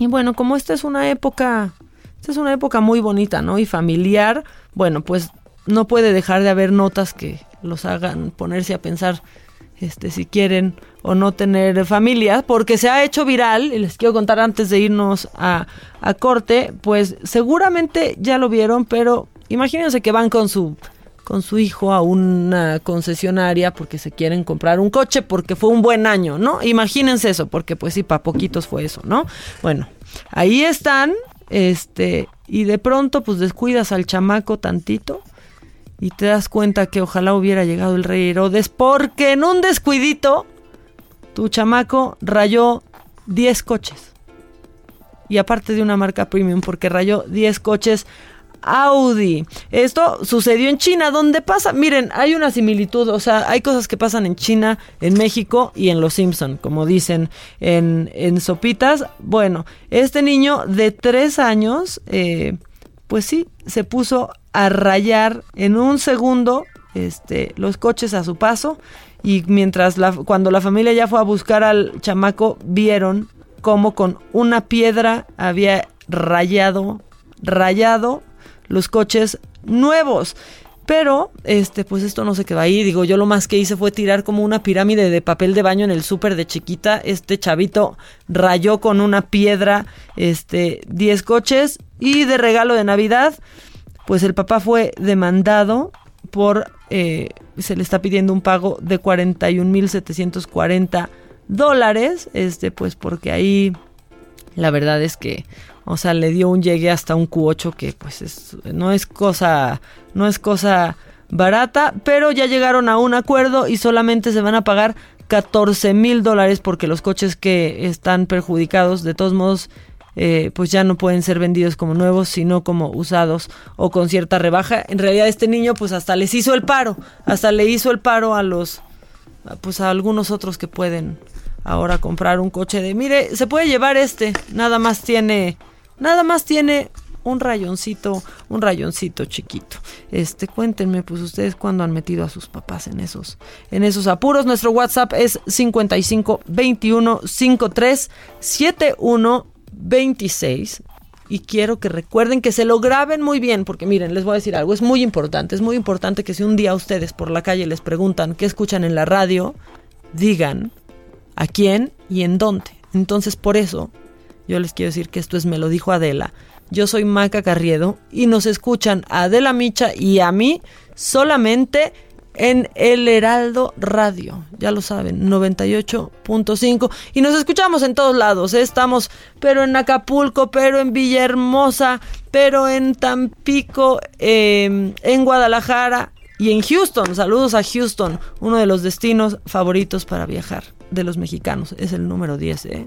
Y bueno, como esta es una época, esta es una época muy bonita, ¿no? Y familiar, bueno, pues no puede dejar de haber notas que los hagan ponerse a pensar este, si quieren o no tener familia, porque se ha hecho viral, y les quiero contar antes de irnos a, a corte, pues seguramente ya lo vieron, pero imagínense que van con su con su hijo a una concesionaria porque se quieren comprar un coche porque fue un buen año, ¿no? Imagínense eso, porque pues sí, para poquitos fue eso, ¿no? Bueno, ahí están, este, y de pronto pues descuidas al chamaco tantito y te das cuenta que ojalá hubiera llegado el rey Herodes porque en un descuidito tu chamaco rayó 10 coches. Y aparte de una marca premium porque rayó 10 coches Audi. Esto sucedió en China, donde pasa, miren, hay una similitud, o sea, hay cosas que pasan en China, en México y en Los Simpson, como dicen en, en Sopitas. Bueno, este niño de 3 años, eh, pues sí, se puso a rayar en un segundo este, los coches a su paso y mientras la, cuando la familia ya fue a buscar al chamaco vieron cómo con una piedra había rayado rayado los coches nuevos. Pero, este, pues esto no se quedó ahí. Digo, yo lo más que hice fue tirar como una pirámide de papel de baño en el súper de chiquita. Este chavito rayó con una piedra, este, 10 coches. Y de regalo de Navidad, pues el papá fue demandado por, eh, se le está pidiendo un pago de 41.740 dólares. Este, pues porque ahí, la verdad es que o sea, le dio un llegue hasta un Q8 que pues no es cosa, no es cosa barata, pero ya llegaron a un acuerdo y solamente se van a pagar 14 mil dólares porque los coches que están perjudicados, de todos modos, eh, pues ya no pueden ser vendidos como nuevos, sino como usados o con cierta rebaja. En realidad este niño pues hasta les hizo el paro, hasta le hizo el paro a los, pues a algunos otros que pueden ahora comprar un coche de, mire, se puede llevar este, nada más tiene Nada más tiene un rayoncito, un rayoncito chiquito. Este, cuéntenme, pues ustedes cuándo han metido a sus papás en esos, en esos apuros. Nuestro WhatsApp es 55 21 53 71 26. Y quiero que recuerden que se lo graben muy bien, porque miren, les voy a decir algo, es muy importante, es muy importante que si un día ustedes por la calle les preguntan qué escuchan en la radio, digan a quién y en dónde. Entonces, por eso, yo les quiero decir que esto es Me lo dijo Adela. Yo soy Maca Carriedo y nos escuchan a Adela Micha y a mí solamente en El Heraldo Radio. Ya lo saben, 98.5. Y nos escuchamos en todos lados. ¿eh? Estamos, pero en Acapulco, pero en Villahermosa, pero en Tampico, em, en Guadalajara y en Houston. Saludos a Houston, uno de los destinos favoritos para viajar de los mexicanos. Es el número 10, ¿eh?